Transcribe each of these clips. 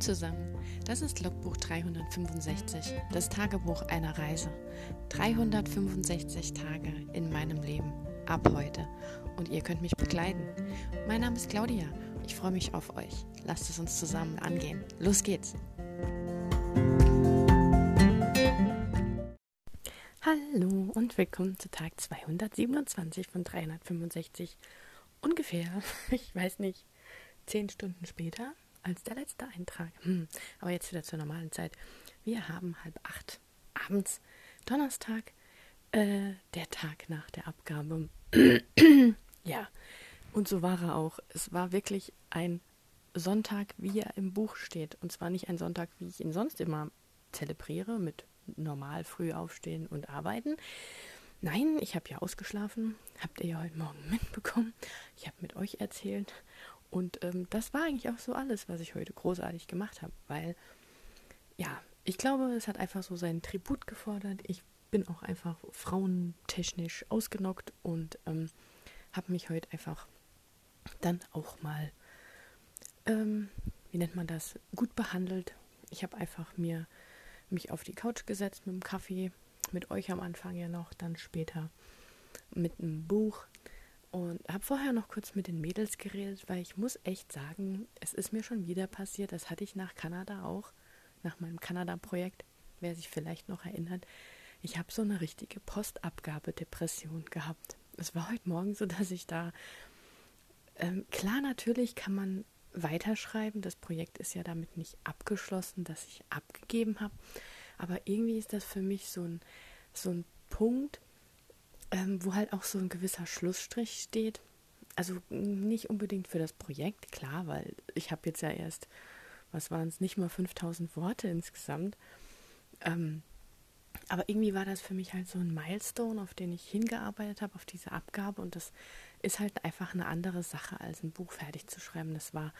Zusammen, das ist Logbuch 365, das Tagebuch einer Reise. 365 Tage in meinem Leben, ab heute. Und ihr könnt mich begleiten. Mein Name ist Claudia, ich freue mich auf euch. Lasst es uns zusammen angehen. Los geht's! Hallo und willkommen zu Tag 227 von 365. Ungefähr, ich weiß nicht, 10 Stunden später als der letzte Eintrag. Hm, aber jetzt wieder zur normalen Zeit. Wir haben halb acht abends, Donnerstag, äh, der Tag nach der Abgabe. ja, und so war er auch. Es war wirklich ein Sonntag, wie er im Buch steht. Und zwar nicht ein Sonntag, wie ich ihn sonst immer zelebriere, mit normal früh aufstehen und arbeiten. Nein, ich habe ja ausgeschlafen, habt ihr ja heute Morgen mitbekommen. Ich habe mit euch erzählt und ähm, das war eigentlich auch so alles, was ich heute großartig gemacht habe, weil ja, ich glaube, es hat einfach so seinen Tribut gefordert. Ich bin auch einfach frauentechnisch ausgenockt und ähm, habe mich heute einfach dann auch mal, ähm, wie nennt man das, gut behandelt. Ich habe einfach mir mich auf die Couch gesetzt mit dem Kaffee, mit euch am Anfang ja noch, dann später mit einem Buch und habe vorher noch kurz mit den Mädels geredet, weil ich muss echt sagen, es ist mir schon wieder passiert. Das hatte ich nach Kanada auch, nach meinem Kanada-Projekt, wer sich vielleicht noch erinnert. Ich habe so eine richtige Postabgabedepression gehabt. Es war heute Morgen so, dass ich da ähm, klar natürlich kann man weiterschreiben. Das Projekt ist ja damit nicht abgeschlossen, dass ich abgegeben habe. Aber irgendwie ist das für mich so ein, so ein Punkt, ähm, wo halt auch so ein gewisser Schlussstrich steht. Also nicht unbedingt für das Projekt, klar, weil ich habe jetzt ja erst, was waren es, nicht mal 5000 Worte insgesamt. Ähm, aber irgendwie war das für mich halt so ein Milestone, auf den ich hingearbeitet habe, auf diese Abgabe. Und das ist halt einfach eine andere Sache, als ein Buch fertig zu schreiben. Das war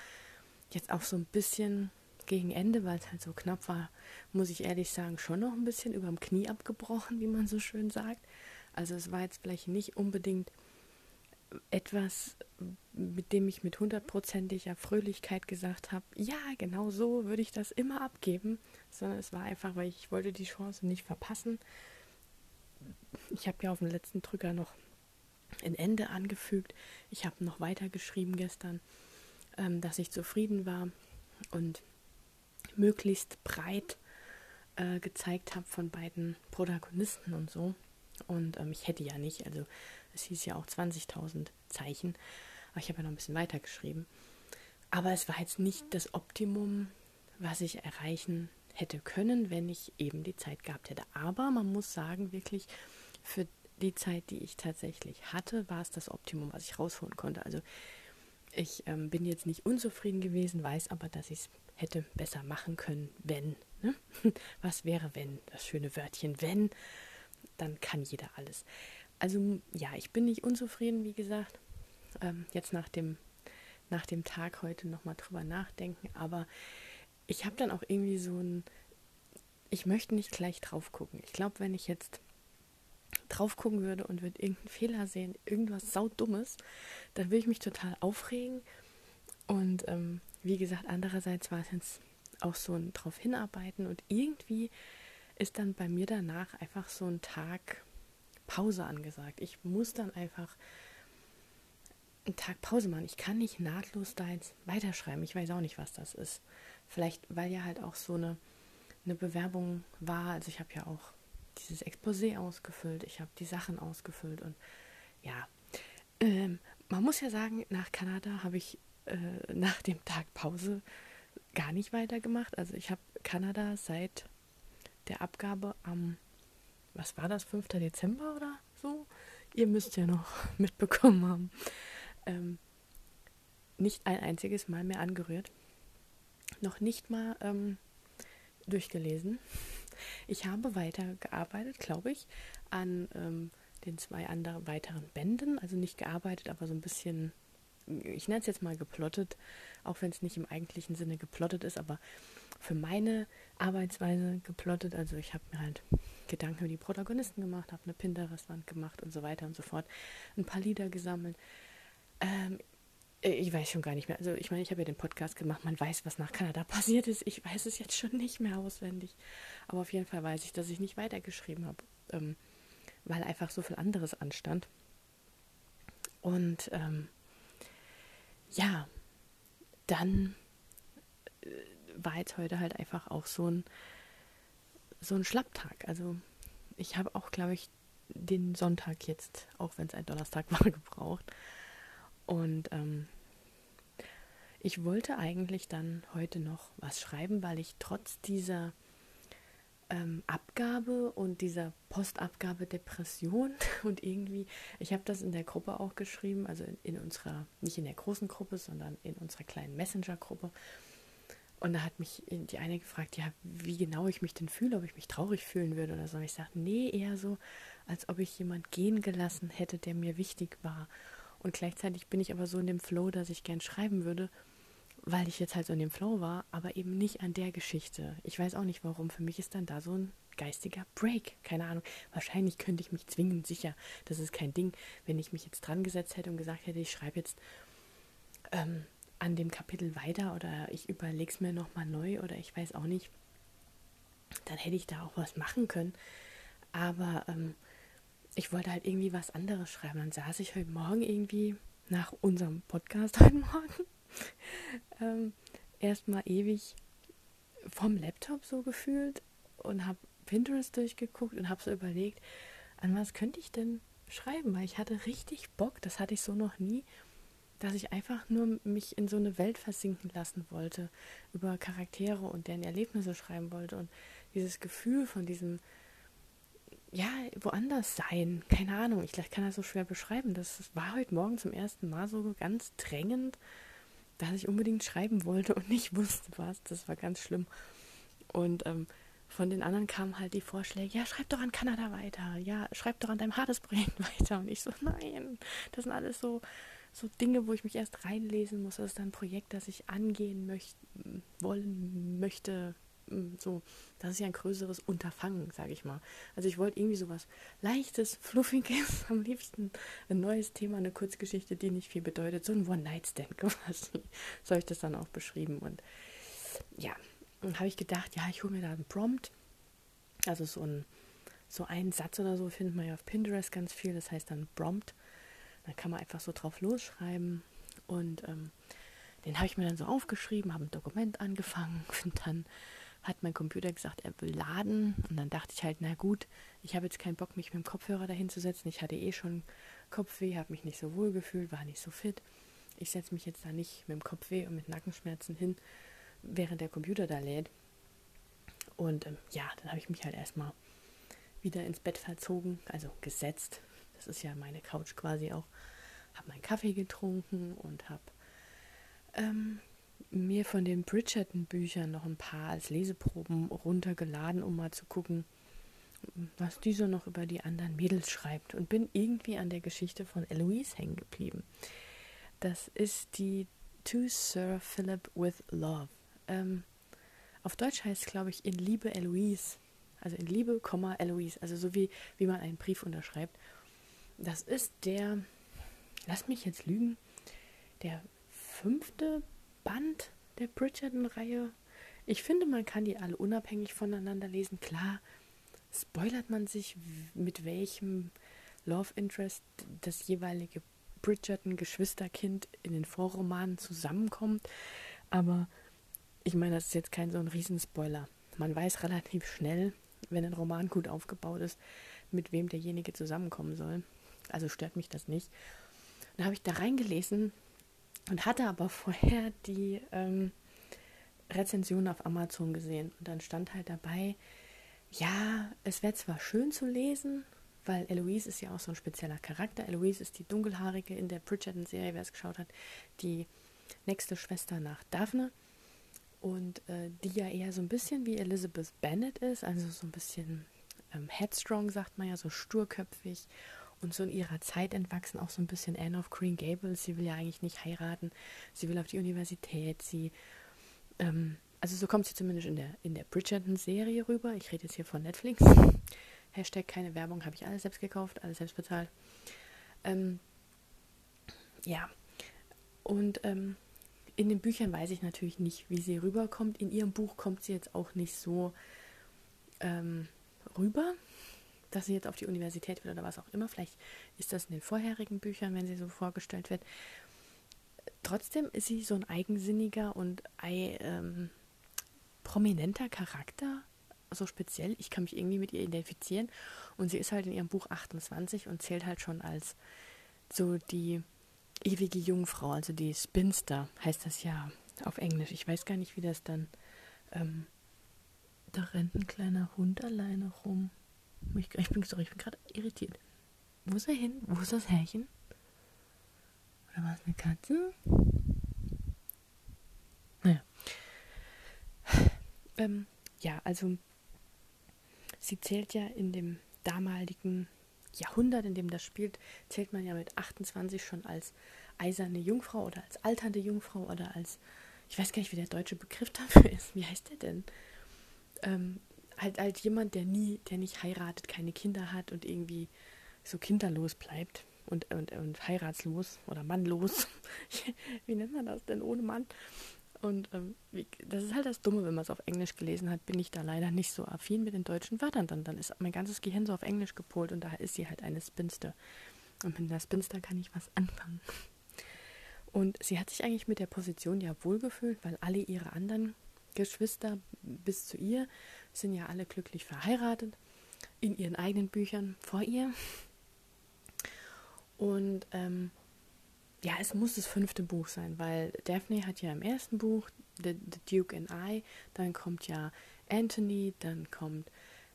jetzt auch so ein bisschen gegen Ende, weil es halt so knapp war, muss ich ehrlich sagen, schon noch ein bisschen überm Knie abgebrochen, wie man so schön sagt. Also es war jetzt vielleicht nicht unbedingt etwas, mit dem ich mit hundertprozentiger Fröhlichkeit gesagt habe, ja, genau so würde ich das immer abgeben, sondern es war einfach, weil ich wollte die Chance nicht verpassen. Ich habe ja auf dem letzten Drücker noch ein Ende angefügt. Ich habe noch weiter geschrieben gestern, ähm, dass ich zufrieden war und möglichst breit äh, gezeigt habe von beiden Protagonisten und so. Und ähm, ich hätte ja nicht, also es hieß ja auch 20.000 Zeichen, aber ich habe ja noch ein bisschen weiter geschrieben. Aber es war jetzt nicht das Optimum, was ich erreichen hätte können, wenn ich eben die Zeit gehabt hätte. Aber man muss sagen, wirklich für die Zeit, die ich tatsächlich hatte, war es das Optimum, was ich rausholen konnte. Also ich ähm, bin jetzt nicht unzufrieden gewesen, weiß aber, dass ich es hätte besser machen können, wenn. Ne? Was wäre, wenn? Das schöne Wörtchen, wenn dann kann jeder alles. Also ja, ich bin nicht unzufrieden, wie gesagt. Ähm, jetzt nach dem, nach dem Tag heute nochmal drüber nachdenken, aber ich habe dann auch irgendwie so ein, ich möchte nicht gleich drauf gucken. Ich glaube, wenn ich jetzt drauf gucken würde und würde irgendeinen Fehler sehen, irgendwas saudummes, dann würde ich mich total aufregen. Und ähm, wie gesagt, andererseits war es jetzt auch so ein drauf hinarbeiten und irgendwie ist dann bei mir danach einfach so ein Tag Pause angesagt. Ich muss dann einfach einen Tag Pause machen. Ich kann nicht nahtlos da jetzt weiterschreiben. Ich weiß auch nicht, was das ist. Vielleicht, weil ja halt auch so eine, eine Bewerbung war. Also ich habe ja auch dieses Exposé ausgefüllt. Ich habe die Sachen ausgefüllt und ja. Ähm, man muss ja sagen, nach Kanada habe ich äh, nach dem Tag Pause gar nicht weitergemacht. Also ich habe Kanada seit der Abgabe am, was war das, 5. Dezember oder so? Ihr müsst ja noch mitbekommen haben. Ähm, nicht ein einziges Mal mehr angerührt. Noch nicht mal ähm, durchgelesen. Ich habe weitergearbeitet, glaube ich, an ähm, den zwei anderen weiteren Bänden. Also nicht gearbeitet, aber so ein bisschen, ich nenne es jetzt mal geplottet, auch wenn es nicht im eigentlichen Sinne geplottet ist, aber für meine Arbeitsweise geplottet. Also ich habe mir halt Gedanken über die Protagonisten gemacht, habe eine Pinterest-Wand gemacht und so weiter und so fort. Ein paar Lieder gesammelt. Ähm, Äh, ich weiß schon gar nicht mehr. Also ich meine, ich habe ja den Podcast gemacht. Man weiß, was nach Kanada passiert ist. Ich weiß es jetzt schon nicht mehr auswendig. Aber auf jeden Fall weiß ich, dass ich nicht weitergeschrieben habe, ähm, weil einfach so viel anderes anstand. Und ähm, ja, dann äh, war jetzt heute halt einfach auch so ein so ein Schlapptag. Also ich habe auch, glaube ich, den Sonntag jetzt, auch wenn es ein Donnerstag war, gebraucht. Und ähm, ich wollte eigentlich dann heute noch was schreiben, weil ich trotz dieser ähm, Abgabe und dieser Postabgabe Depression und irgendwie, ich habe das in der Gruppe auch geschrieben, also in, in, unserer, nicht in der großen Gruppe, sondern in unserer kleinen Messenger-Gruppe. Und da hat mich die eine gefragt, ja, wie genau ich mich denn fühle, ob ich mich traurig fühlen würde oder so. Und ich sagte, nee, eher so, als ob ich jemand gehen gelassen hätte, der mir wichtig war. Und gleichzeitig bin ich aber so in dem Flow, dass ich gern schreiben würde, weil ich jetzt halt so in dem Flow war, aber eben nicht an der Geschichte. Ich weiß auch nicht warum. Für mich ist dann da so ein geistiger Break. Keine Ahnung. Wahrscheinlich könnte ich mich zwingen, sicher. Das ist kein Ding. Wenn ich mich jetzt dran gesetzt hätte und gesagt hätte, ich schreibe jetzt ähm, an dem Kapitel weiter oder ich überlege es mir nochmal neu oder ich weiß auch nicht, dann hätte ich da auch was machen können. Aber ähm, ich wollte halt irgendwie was anderes schreiben. Dann saß ich heute Morgen irgendwie nach unserem Podcast heute Morgen ähm, erstmal ewig vom Laptop so gefühlt und habe Pinterest durchgeguckt und habe so überlegt, an was könnte ich denn schreiben, weil ich hatte richtig Bock, das hatte ich so noch nie, dass ich einfach nur mich in so eine Welt versinken lassen wollte, über Charaktere und deren Erlebnisse schreiben wollte und dieses Gefühl von diesem ja, woanders sein. Keine Ahnung, ich kann das so schwer beschreiben. Das war heute Morgen zum ersten Mal so ganz drängend, dass ich unbedingt schreiben wollte und nicht wusste was. Das war ganz schlimm. Und ähm, von den anderen kamen halt die Vorschläge, ja, schreib doch an Kanada weiter, ja, schreib doch an deinem Hades-Projekt weiter. Und ich so, nein, das sind alles so, so Dinge, wo ich mich erst reinlesen muss. Das ist ein Projekt, das ich angehen möchte, wollen möchte, Mm, so, das ist ja ein größeres Unterfangen, sage ich mal. Also ich wollte irgendwie sowas leichtes, fluffiges, am liebsten ein neues Thema, eine Kurzgeschichte, die nicht viel bedeutet, so ein One-Night-Stand quasi. So habe ich das dann auch beschrieben und ja, dann habe ich gedacht, ja, ich hole mir da einen Prompt, also so ein so einen Satz oder so findet man ja auf Pinterest ganz viel, das heißt dann Prompt. Dann kann man einfach so drauf losschreiben und ähm, den habe ich mir dann so aufgeschrieben, habe ein Dokument angefangen und dann hat mein Computer gesagt, er will laden. Und dann dachte ich halt, na gut, ich habe jetzt keinen Bock, mich mit dem Kopfhörer dahin zu setzen. Ich hatte eh schon Kopfweh, habe mich nicht so wohl gefühlt, war nicht so fit. Ich setze mich jetzt da nicht mit dem Kopfweh und mit Nackenschmerzen hin, während der Computer da lädt. Und ähm, ja, dann habe ich mich halt erstmal wieder ins Bett verzogen, also gesetzt. Das ist ja meine Couch quasi auch. Habe meinen Kaffee getrunken und habe ähm, mir von den Bridgerton-Büchern noch ein paar als Leseproben runtergeladen, um mal zu gucken, was dieser noch über die anderen Mädels schreibt und bin irgendwie an der Geschichte von Eloise hängen geblieben. Das ist die To Sir Philip with Love. Ähm, auf Deutsch heißt es, glaube ich, in Liebe Eloise. Also in Liebe, Eloise. Also so wie, wie man einen Brief unterschreibt. Das ist der, lass mich jetzt lügen, der fünfte Band der Bridgerton-Reihe. Ich finde, man kann die alle unabhängig voneinander lesen. Klar, spoilert man sich, mit welchem Love Interest das jeweilige Bridgerton-Geschwisterkind in den Vorromanen zusammenkommt. Aber ich meine, das ist jetzt kein so ein Riesenspoiler. Man weiß relativ schnell, wenn ein Roman gut aufgebaut ist, mit wem derjenige zusammenkommen soll. Also stört mich das nicht. Da habe ich da reingelesen und hatte aber vorher die ähm, Rezension auf Amazon gesehen. Und dann stand halt dabei, ja, es wäre zwar schön zu lesen, weil Eloise ist ja auch so ein spezieller Charakter. Eloise ist die dunkelhaarige in der Bridgerton-Serie, wer es geschaut hat, die nächste Schwester nach Daphne. Und äh, die ja eher so ein bisschen wie Elizabeth Bennet ist, also so ein bisschen ähm, headstrong, sagt man ja, so sturköpfig und so in ihrer Zeit entwachsen, auch so ein bisschen Anne of Green Gables. Sie will ja eigentlich nicht heiraten, sie will auf die Universität, sie, ähm, also so kommt sie zumindest in der, in der Bridgerton-Serie rüber. Ich rede jetzt hier von Netflix. Hashtag keine Werbung, habe ich alles selbst gekauft, alles selbst bezahlt. Ähm, ja, Und ähm, in den Büchern weiß ich natürlich nicht, wie sie rüberkommt. In ihrem Buch kommt sie jetzt auch nicht so ähm, rüber, dass sie jetzt auf die Universität will oder was auch immer. Vielleicht ist das in den vorherigen Büchern, wenn sie so vorgestellt wird. Trotzdem ist sie so ein eigensinniger und ähm, prominenter Charakter, so speziell. Ich kann mich irgendwie mit ihr identifizieren. Und sie ist halt in ihrem Buch 28 und zählt halt schon als so die ewige Jungfrau, also die Spinster, heißt das ja auf Englisch. Ich weiß gar nicht, wie das dann. Ähm, da rennt ein kleiner Hund alleine rum. Ich, ich bin, bin gerade irritiert. Wo ist er hin? Wo ist das Härchen? Oder war es eine Katze? Naja. Ähm, ja, also sie zählt ja in dem damaligen Jahrhundert, in dem das spielt, zählt man ja mit 28 schon als eiserne Jungfrau oder als alternde Jungfrau oder als, ich weiß gar nicht, wie der deutsche Begriff dafür ist. Wie heißt der denn? Ähm, halt, halt jemand, der nie, der nicht heiratet, keine Kinder hat und irgendwie so kinderlos bleibt und, und, und heiratslos oder mannlos. wie nennt man das denn ohne Mann? Und ähm, wie, das ist halt das Dumme, wenn man es auf Englisch gelesen hat, bin ich da leider nicht so affin mit den deutschen Wörtern. Dann, dann ist mein ganzes Gehirn so auf Englisch gepolt und da ist sie halt eine Spinster. Und mit einer Spinster kann ich was anfangen. Und sie hat sich eigentlich mit der Position ja wohlgefühlt, weil alle ihre anderen Geschwister bis zu ihr sind ja alle glücklich verheiratet in ihren eigenen Büchern vor ihr. Und ähm, ja, es muss das fünfte Buch sein, weil Daphne hat ja im ersten Buch The, The Duke and I, dann kommt ja Anthony, dann kommt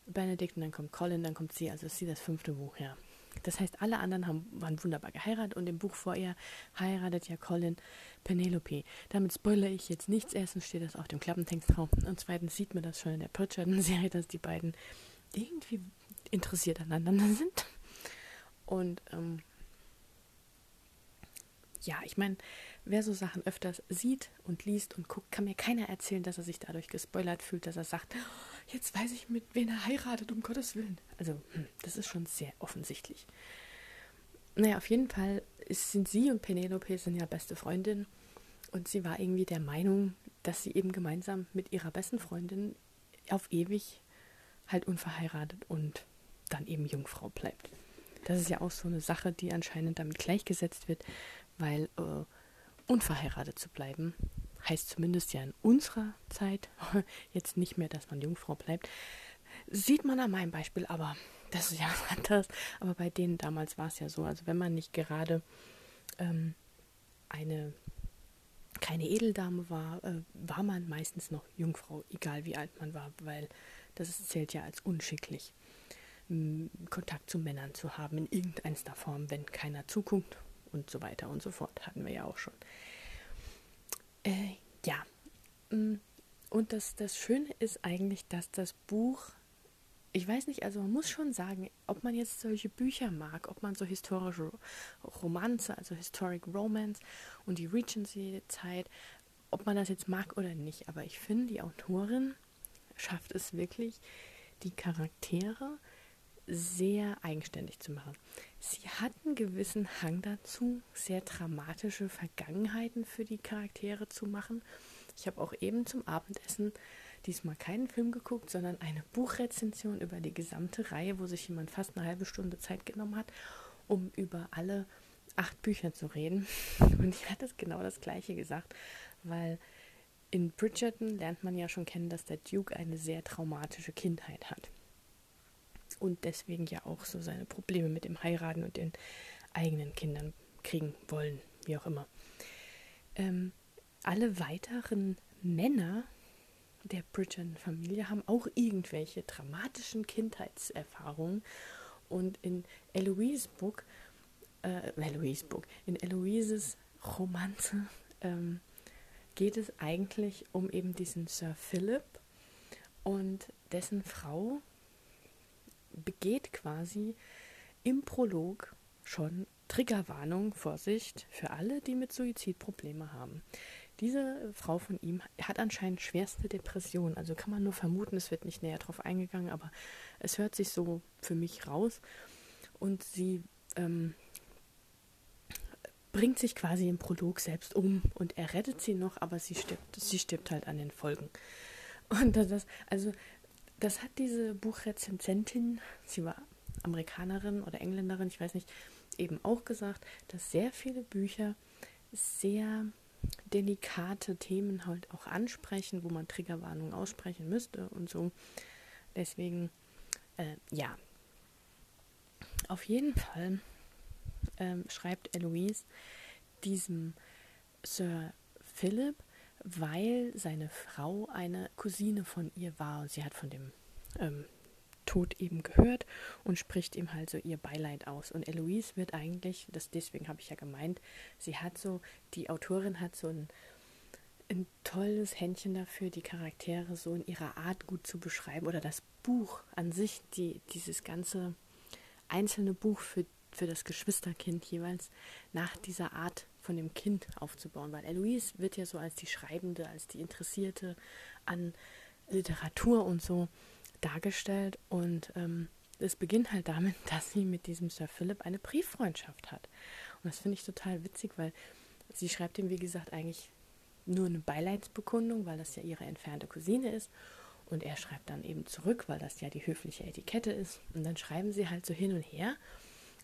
Benedict und dann kommt Colin, dann kommt sie, also ist sie das fünfte Buch, ja. Das heißt, alle anderen haben, waren wunderbar geheiratet und im Buch vor ihr heiratet ja Colin Penelope. Damit spoilere ich jetzt nichts. Erstens steht das auf dem Klappentext drauf und zweitens sieht man das schon in der Pritchard-Serie, dass die beiden irgendwie interessiert aneinander sind. Und ähm, ja, ich meine, wer so Sachen öfters sieht und liest und guckt, kann mir keiner erzählen, dass er sich dadurch gespoilert fühlt, dass er sagt, jetzt weiß ich, mit wen er heiratet, um Gottes Willen. Also, hm, das ist schon sehr offensichtlich. Naja, auf jeden Fall ist, sind sie und Penelope sind ja beste Freundinnen und sie war irgendwie der Meinung, dass sie eben gemeinsam mit ihrer besten Freundin auf ewig halt unverheiratet und dann eben Jungfrau bleibt. Das ist ja auch so eine Sache, die anscheinend damit gleichgesetzt wird, weil äh, unverheiratet zu bleiben heißt zumindest ja in unserer Zeit jetzt nicht mehr, dass man Jungfrau bleibt. Sieht man an meinem Beispiel, aber das ist ja was anderes. Aber bei denen damals war es ja so, also wenn man nicht gerade ähm, eine keine Edeldame war, äh, war man meistens noch Jungfrau, egal wie alt man war, weil das zählt ja als unschicklich, Kontakt zu Männern zu haben in irgendeiner Form, wenn keiner zuguckt und so weiter und so fort. Hatten wir ja auch schon. Äh, ja. Mm, und das, das Schöne ist eigentlich, dass das Buch, ich weiß nicht, also man muss schon sagen, ob man jetzt solche Bücher mag, ob man so historische Romanze, also Historic Romance und die Regency-Zeit, ob man das jetzt mag oder nicht. Aber ich finde, die Autorin schafft es wirklich, die Charaktere sehr eigenständig zu machen. Sie hat einen gewissen Hang dazu, sehr dramatische Vergangenheiten für die Charaktere zu machen. Ich habe auch eben zum Abendessen diesmal keinen Film geguckt, sondern eine Buchrezension über die gesamte Reihe, wo sich jemand fast eine halbe Stunde Zeit genommen hat, um über alle acht Bücher zu reden. Und ich hatte genau das gleiche gesagt, weil in Bridgerton lernt man ja schon kennen, dass der Duke eine sehr traumatische Kindheit hat und deswegen ja auch so seine Probleme mit dem Heiraten und den eigenen Kindern kriegen wollen, wie auch immer. Ähm, alle weiteren Männer der Bridgerton-Familie haben auch irgendwelche dramatischen Kindheitserfahrungen und in Eloise Book, äh, Eloise Book, in Eloises Romanze ähm, geht es eigentlich um eben diesen Sir Philip und dessen Frau, begeht quasi im Prolog schon Triggerwarnung, Vorsicht für alle, die mit Suizid Probleme haben. Diese Frau von ihm hat anscheinend schwerste Depressionen. Also kann man nur vermuten, es wird nicht näher drauf eingegangen, aber es hört sich so für mich raus. Und sie ähm, bringt sich quasi im Prolog selbst um und er rettet sie noch, aber sie stirbt, sie stirbt halt an den Folgen. Und das, also, das hat diese Buchrezensentin, sie war Amerikanerin oder Engländerin, ich weiß nicht, eben auch gesagt, dass sehr viele Bücher sehr delikate Themen halt auch ansprechen, wo man Triggerwarnungen aussprechen müsste und so. Deswegen, äh, ja. Auf jeden Fall ähm, schreibt Eloise diesem Sir Philip, weil seine Frau eine Cousine von ihr war sie hat von dem ähm, Tod eben gehört und spricht ihm halt so ihr Beileid aus. Und Eloise wird eigentlich, das deswegen habe ich ja gemeint, sie hat so, die Autorin hat so ein, ein tolles Händchen dafür, die Charaktere so in ihrer Art gut zu beschreiben oder das Buch an sich, die, dieses ganze einzelne Buch für, für das Geschwisterkind jeweils nach dieser Art von dem Kind aufzubauen, weil Eloise wird ja so als die Schreibende, als die Interessierte an Literatur und so dargestellt und ähm, es beginnt halt damit, dass sie mit diesem Sir Philip eine Brieffreundschaft hat. Und das finde ich total witzig, weil sie schreibt ihm, wie gesagt, eigentlich nur eine Beileidsbekundung, weil das ja ihre entfernte Cousine ist. Und er schreibt dann eben zurück, weil das ja die höfliche Etikette ist. Und dann schreiben sie halt so hin und her.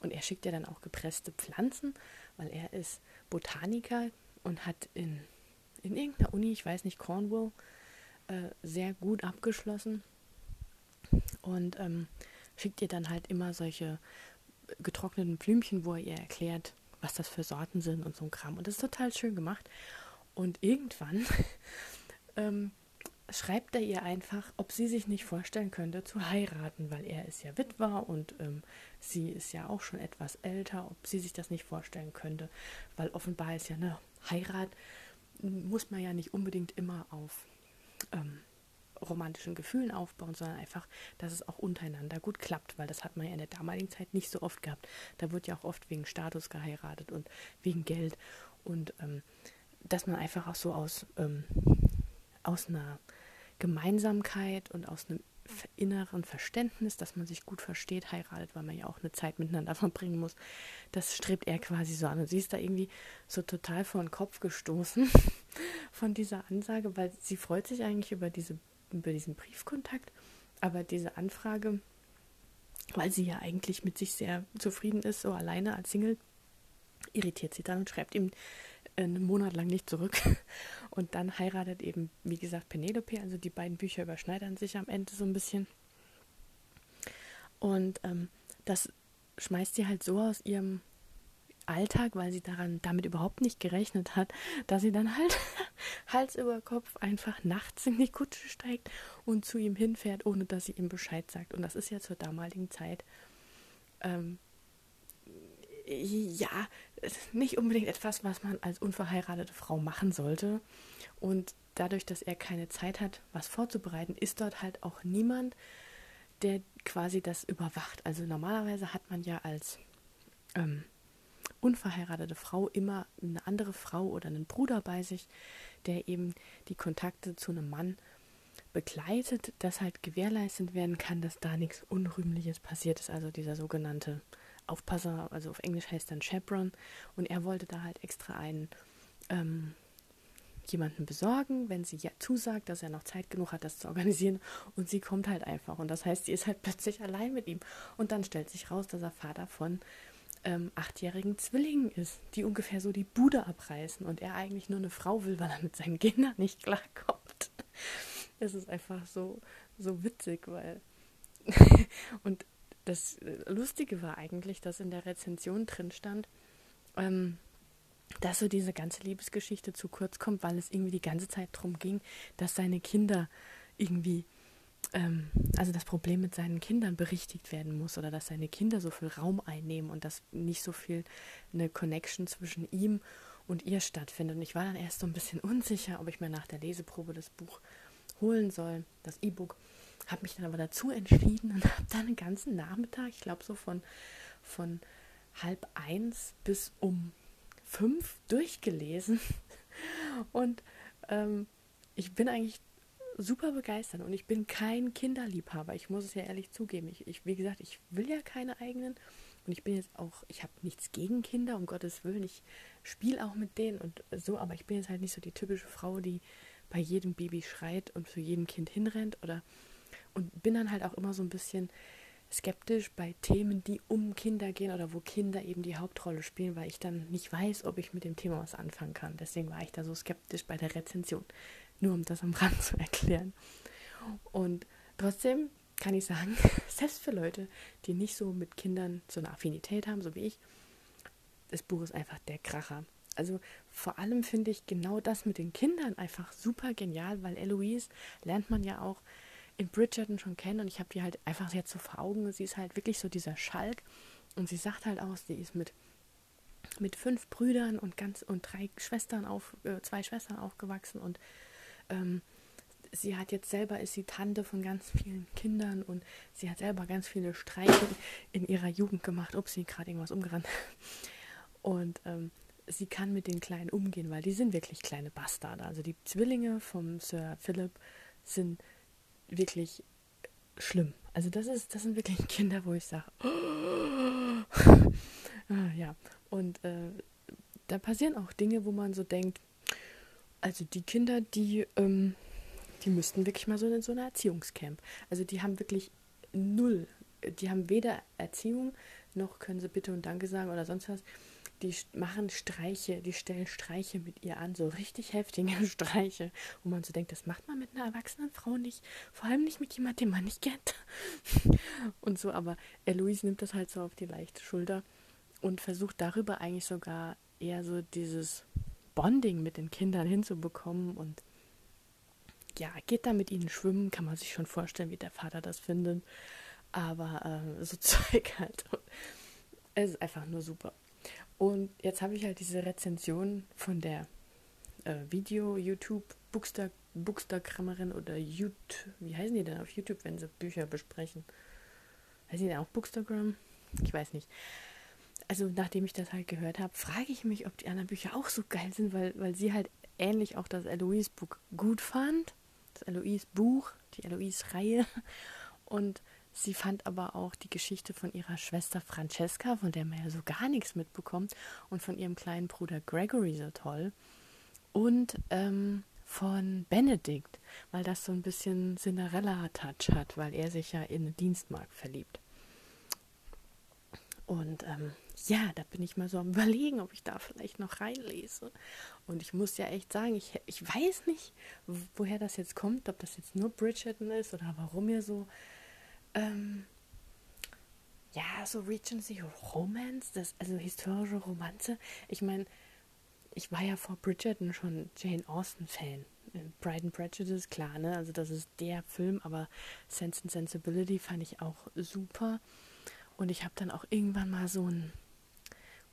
Und er schickt ja dann auch gepresste Pflanzen, weil er ist Botaniker und hat in, in irgendeiner Uni, ich weiß nicht, Cornwall, äh, sehr gut abgeschlossen und ähm, schickt ihr dann halt immer solche getrockneten Blümchen, wo er ihr erklärt, was das für Sorten sind und so ein Kram. Und das ist total schön gemacht. Und irgendwann ähm, schreibt er ihr einfach, ob sie sich nicht vorstellen könnte zu heiraten, weil er ist ja Witwer und ähm, sie ist ja auch schon etwas älter, ob sie sich das nicht vorstellen könnte, weil offenbar ist ja eine Heirat, muss man ja nicht unbedingt immer auf ähm, romantischen Gefühlen aufbauen, sondern einfach, dass es auch untereinander gut klappt, weil das hat man ja in der damaligen Zeit nicht so oft gehabt. Da wird ja auch oft wegen Status geheiratet und wegen Geld und ähm, dass man einfach auch so aus, ähm, aus einer Gemeinsamkeit und aus einem inneren Verständnis, dass man sich gut versteht, heiratet, weil man ja auch eine Zeit miteinander verbringen muss. Das strebt er quasi so an. Und sie ist da irgendwie so total vor den Kopf gestoßen von dieser Ansage, weil sie freut sich eigentlich über diese über diesen Briefkontakt, aber diese Anfrage, weil sie ja eigentlich mit sich sehr zufrieden ist, so alleine als Single, irritiert sie dann und schreibt ihm einen Monat lang nicht zurück. Und dann heiratet eben, wie gesagt, Penelope. Also die beiden Bücher überschneidern sich am Ende so ein bisschen. Und ähm, das schmeißt sie halt so aus ihrem Alltag, weil sie daran damit überhaupt nicht gerechnet hat, dass sie dann halt Hals über Kopf einfach nachts in die Kutsche steigt und zu ihm hinfährt, ohne dass sie ihm Bescheid sagt. Und das ist ja zur damaligen Zeit ähm, ja nicht unbedingt etwas, was man als unverheiratete Frau machen sollte. Und dadurch, dass er keine Zeit hat, was vorzubereiten, ist dort halt auch niemand, der quasi das überwacht. Also normalerweise hat man ja als ähm, unverheiratete Frau immer eine andere Frau oder einen Bruder bei sich, der eben die Kontakte zu einem Mann begleitet, dass halt gewährleistet werden kann, dass da nichts Unrühmliches passiert ist. Also dieser sogenannte Aufpasser, also auf Englisch heißt dann Chaperon. Und er wollte da halt extra einen ähm, jemanden besorgen, wenn sie ja zusagt, dass er noch Zeit genug hat, das zu organisieren. Und sie kommt halt einfach. Und das heißt, sie ist halt plötzlich allein mit ihm. Und dann stellt sich raus, dass er Vater von ähm, achtjährigen Zwillingen ist, die ungefähr so die Bude abreißen und er eigentlich nur eine Frau will, weil er mit seinen Kindern nicht klarkommt. Es ist einfach so, so witzig, weil. und das Lustige war eigentlich, dass in der Rezension drin stand, ähm, dass so diese ganze Liebesgeschichte zu kurz kommt, weil es irgendwie die ganze Zeit darum ging, dass seine Kinder irgendwie ähm, also das Problem mit seinen Kindern berichtigt werden muss oder dass seine Kinder so viel Raum einnehmen und dass nicht so viel eine Connection zwischen ihm und ihr stattfindet. Und ich war dann erst so ein bisschen unsicher, ob ich mir nach der Leseprobe das Buch holen soll, das E-Book. Habe mich dann aber dazu entschieden und habe dann den ganzen Nachmittag, ich glaube so von, von halb eins bis um fünf durchgelesen. Und ähm, ich bin eigentlich super begeistert und ich bin kein Kinderliebhaber. Ich muss es ja ehrlich zugeben. Ich, ich, wie gesagt, ich will ja keine eigenen Und ich bin jetzt auch, ich habe nichts gegen Kinder, um Gottes Willen. Ich spiele auch mit denen und so, aber ich bin jetzt halt nicht so die typische Frau, die bei jedem Baby schreit und zu jedem Kind hinrennt oder und bin dann halt auch immer so ein bisschen skeptisch bei Themen, die um Kinder gehen oder wo Kinder eben die Hauptrolle spielen, weil ich dann nicht weiß, ob ich mit dem Thema was anfangen kann. Deswegen war ich da so skeptisch bei der Rezension. Nur um das am Rand zu erklären. Und trotzdem kann ich sagen, selbst für Leute, die nicht so mit Kindern so eine Affinität haben, so wie ich, das Buch ist einfach der Kracher. Also vor allem finde ich genau das mit den Kindern einfach super genial, weil Eloise lernt man ja auch in Bridgerton schon kennen und ich habe die halt einfach jetzt so vor Augen. Sie ist halt wirklich so dieser Schalk und sie sagt halt aus, sie ist mit mit fünf Brüdern und ganz und drei Schwestern auf äh, zwei Schwestern aufgewachsen und ähm, sie hat jetzt selber ist sie Tante von ganz vielen Kindern und sie hat selber ganz viele Streiche in ihrer Jugend gemacht. Ups, sie gerade irgendwas umgerannt. Und ähm, sie kann mit den Kleinen umgehen, weil die sind wirklich kleine Bastarde. Also die Zwillinge vom Sir Philip sind wirklich schlimm. Also das ist, das sind wirklich Kinder, wo ich sage, oh. ah, ja. Und äh, da passieren auch Dinge, wo man so denkt, also die Kinder, die, ähm, die müssten wirklich mal so in so einer Erziehungscamp. Also die haben wirklich null, die haben weder Erziehung noch können sie bitte und danke sagen oder sonst was die machen Streiche, die stellen Streiche mit ihr an, so richtig heftige Streiche, wo man so denkt, das macht man mit einer erwachsenen Frau nicht, vor allem nicht mit jemandem, den man nicht kennt. und so, aber Eloise nimmt das halt so auf die leichte Schulter und versucht darüber eigentlich sogar eher so dieses Bonding mit den Kindern hinzubekommen und ja, geht da mit ihnen schwimmen, kann man sich schon vorstellen, wie der Vater das findet. Aber äh, so Zeug halt. Es ist einfach nur super. Und jetzt habe ich halt diese Rezension von der äh, Video, YouTube, Bookster, Bookstagrammerin oder YouTube, wie heißen die denn auf YouTube, wenn sie Bücher besprechen? Heißen die denn auch Bookstagram? Ich weiß nicht. Also nachdem ich das halt gehört habe, frage ich mich, ob die anderen Bücher auch so geil sind, weil, weil sie halt ähnlich auch das Eloise-Buch gut fand. Das Eloise-Buch, die Eloise-Reihe. Und Sie fand aber auch die Geschichte von ihrer Schwester Francesca, von der man ja so gar nichts mitbekommt, und von ihrem kleinen Bruder Gregory so toll. Und ähm, von Benedict, weil das so ein bisschen Cinderella-Touch hat, weil er sich ja in eine Dienstmark verliebt. Und ähm, ja, da bin ich mal so am Überlegen, ob ich da vielleicht noch reinlese. Und ich muss ja echt sagen, ich, ich weiß nicht, woher das jetzt kommt, ob das jetzt nur Bridgerton ist oder warum ihr so ähm, ja, so Regency Romance, das, also historische Romanze. Ich meine, ich war ja vor Bridgerton schon Jane Austen-Fan. Pride and Prejudice, klar, ne? Also das ist der Film, aber Sense and Sensibility fand ich auch super. Und ich habe dann auch irgendwann mal so ein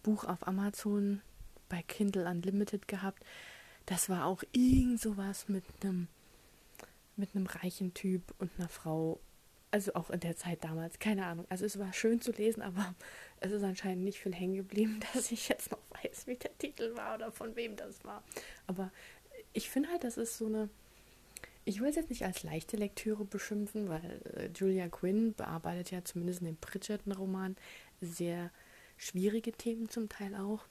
Buch auf Amazon bei Kindle Unlimited gehabt. Das war auch irgend sowas mit einem mit einem reichen Typ und einer Frau also auch in der Zeit damals, keine Ahnung. Also es war schön zu lesen, aber es ist anscheinend nicht viel hängen geblieben, dass ich jetzt noch weiß, wie der Titel war oder von wem das war. Aber ich finde halt, das ist so eine. Ich will es jetzt nicht als leichte Lektüre beschimpfen, weil äh, Julia Quinn bearbeitet ja zumindest in dem Bridgerton-Roman sehr schwierige Themen zum Teil auch.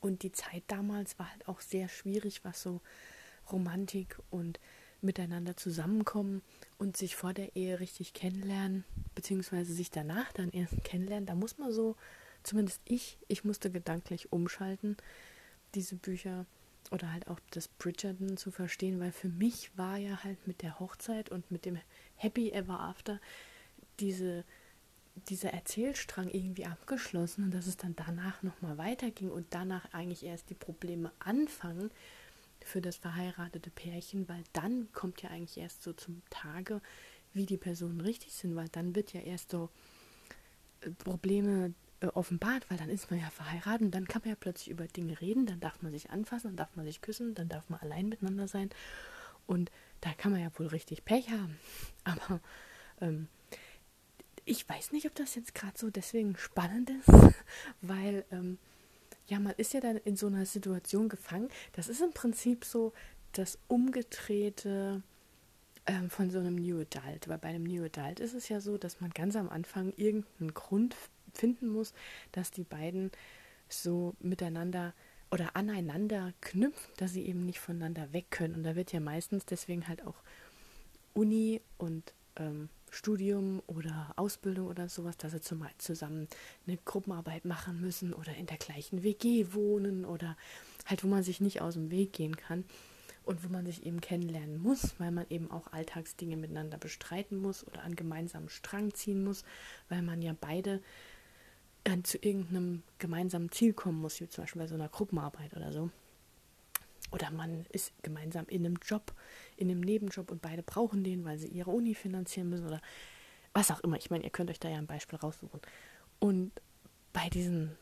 Und die Zeit damals war halt auch sehr schwierig, was so Romantik und miteinander zusammenkommen und sich vor der Ehe richtig kennenlernen, beziehungsweise sich danach dann erst kennenlernen, da muss man so, zumindest ich, ich musste gedanklich umschalten, diese Bücher oder halt auch das Bridgerton zu verstehen, weil für mich war ja halt mit der Hochzeit und mit dem Happy Ever After diese, dieser Erzählstrang irgendwie abgeschlossen und dass es dann danach nochmal weiterging und danach eigentlich erst die Probleme anfangen, für das verheiratete Pärchen, weil dann kommt ja eigentlich erst so zum Tage, wie die Personen richtig sind, weil dann wird ja erst so äh, Probleme äh, offenbart, weil dann ist man ja verheiratet und dann kann man ja plötzlich über Dinge reden, dann darf man sich anfassen, dann darf man sich küssen, dann darf man allein miteinander sein und da kann man ja wohl richtig Pech haben. Aber ähm, ich weiß nicht, ob das jetzt gerade so deswegen spannend ist, weil ähm, ja, man ist ja dann in so einer Situation gefangen. Das ist im Prinzip so das Umgedrehte ähm, von so einem New Adult. Weil bei einem New Adult ist es ja so, dass man ganz am Anfang irgendeinen Grund finden muss, dass die beiden so miteinander oder aneinander knüpfen, dass sie eben nicht voneinander weg können. Und da wird ja meistens deswegen halt auch Uni und ähm, Studium oder Ausbildung oder sowas, dass sie zum, zusammen eine Gruppenarbeit machen müssen oder in der gleichen WG wohnen oder halt, wo man sich nicht aus dem Weg gehen kann und wo man sich eben kennenlernen muss, weil man eben auch Alltagsdinge miteinander bestreiten muss oder an gemeinsamen Strang ziehen muss, weil man ja beide äh, zu irgendeinem gemeinsamen Ziel kommen muss, wie zum Beispiel bei so einer Gruppenarbeit oder so. Oder man ist gemeinsam in einem Job, in einem Nebenjob und beide brauchen den, weil sie ihre Uni finanzieren müssen oder was auch immer. Ich meine, ihr könnt euch da ja ein Beispiel raussuchen. Und bei diesen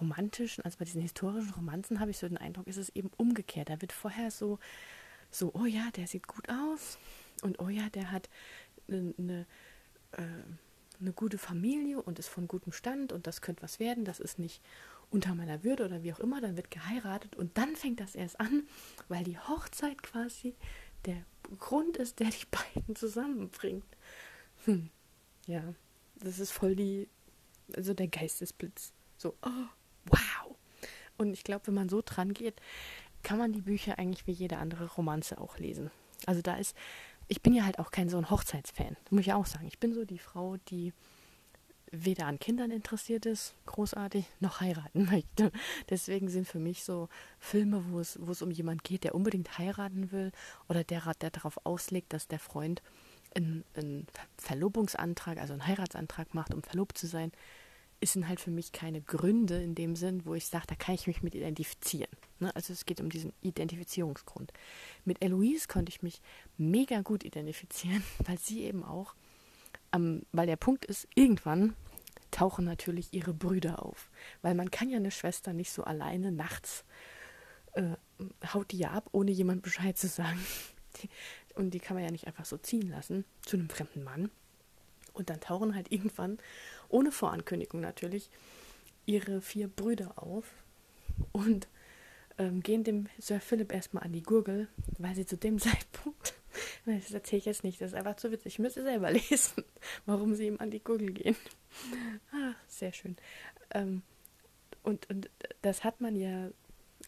romantischen, also bei diesen historischen Romanzen habe ich so den Eindruck, ist es eben umgekehrt. Da wird vorher so, so, oh ja, der sieht gut aus und oh ja, der hat eine, eine, äh, eine gute Familie und ist von gutem Stand und das könnte was werden, das ist nicht unter meiner Würde oder wie auch immer, dann wird geheiratet und dann fängt das erst an, weil die Hochzeit quasi der Grund ist, der die beiden zusammenbringt. Hm. Ja, das ist voll die, also der Geistesblitz. So, oh, wow. Und ich glaube, wenn man so dran geht, kann man die Bücher eigentlich wie jede andere Romanze auch lesen. Also da ist, ich bin ja halt auch kein so ein Hochzeitsfan, muss ich auch sagen. Ich bin so die Frau, die weder an Kindern interessiert ist, großartig, noch heiraten möchte. Deswegen sind für mich so Filme, wo es, wo es um jemanden geht, der unbedingt heiraten will oder der, der darauf auslegt, dass der Freund einen, einen Verlobungsantrag, also einen Heiratsantrag macht, um verlobt zu sein, sind halt für mich keine Gründe in dem Sinn, wo ich sage, da kann ich mich mit identifizieren. Ne? Also es geht um diesen Identifizierungsgrund. Mit Eloise konnte ich mich mega gut identifizieren, weil sie eben auch ähm, weil der Punkt ist, irgendwann tauchen natürlich ihre Brüder auf. Weil man kann ja eine Schwester nicht so alleine nachts äh, haut die ja ab, ohne jemand Bescheid zu sagen. und die kann man ja nicht einfach so ziehen lassen zu einem fremden Mann. Und dann tauchen halt irgendwann, ohne Vorankündigung natürlich, ihre vier Brüder auf und ähm, gehen dem Sir Philip erstmal an die Gurgel, weil sie zu dem Zeitpunkt das erzähle ich jetzt nicht, das ist einfach zu witzig. Ich müsste selber lesen, warum sie ihm an die Gurgel gehen. Ah, sehr schön. Ähm, und, und das hat man ja.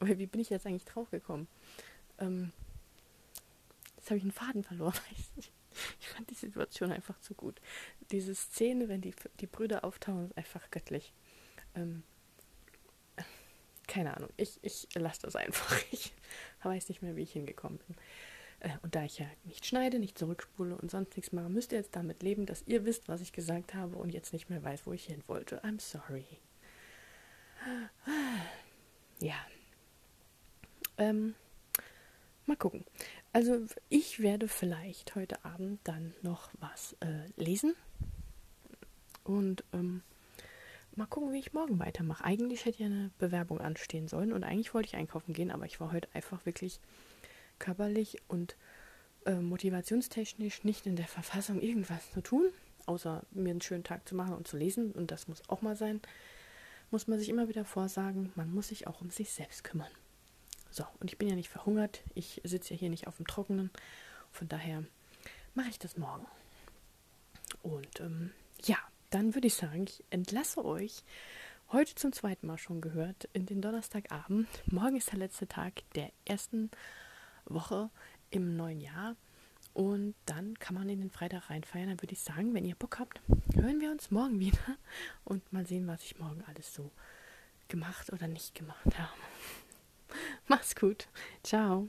Wie bin ich jetzt eigentlich drauf gekommen? Ähm, jetzt habe ich einen Faden verloren. Ich fand die Situation einfach zu gut. Diese Szene, wenn die, die Brüder auftauchen, ist einfach göttlich. Ähm, keine Ahnung. Ich, ich lasse das einfach. Ich weiß nicht mehr, wie ich hingekommen bin. Äh, und da ich ja nicht schneide, nicht zurückspule und sonst nichts mache, müsst ihr jetzt damit leben, dass ihr wisst, was ich gesagt habe und jetzt nicht mehr weiß, wo ich hin wollte. I'm sorry. Ja. Ähm, mal gucken. Also ich werde vielleicht heute Abend dann noch was äh, lesen und ähm, mal gucken, wie ich morgen weitermache. Eigentlich hätte ja eine Bewerbung anstehen sollen und eigentlich wollte ich einkaufen gehen, aber ich war heute einfach wirklich körperlich und äh, motivationstechnisch nicht in der Verfassung, irgendwas zu tun, außer mir einen schönen Tag zu machen und zu lesen. Und das muss auch mal sein. Muss man sich immer wieder vorsagen, man muss sich auch um sich selbst kümmern. So, und ich bin ja nicht verhungert. Ich sitze ja hier nicht auf dem Trockenen. Von daher mache ich das morgen. Und ähm, ja, dann würde ich sagen, ich entlasse euch heute zum zweiten Mal schon gehört in den Donnerstagabend. Morgen ist der letzte Tag der ersten Woche im neuen Jahr. Und dann kann man in den Freitag reinfeiern. Dann würde ich sagen, wenn ihr Bock habt, hören wir uns morgen wieder und mal sehen, was ich morgen alles so gemacht oder nicht gemacht habe. Mach's gut. Ciao.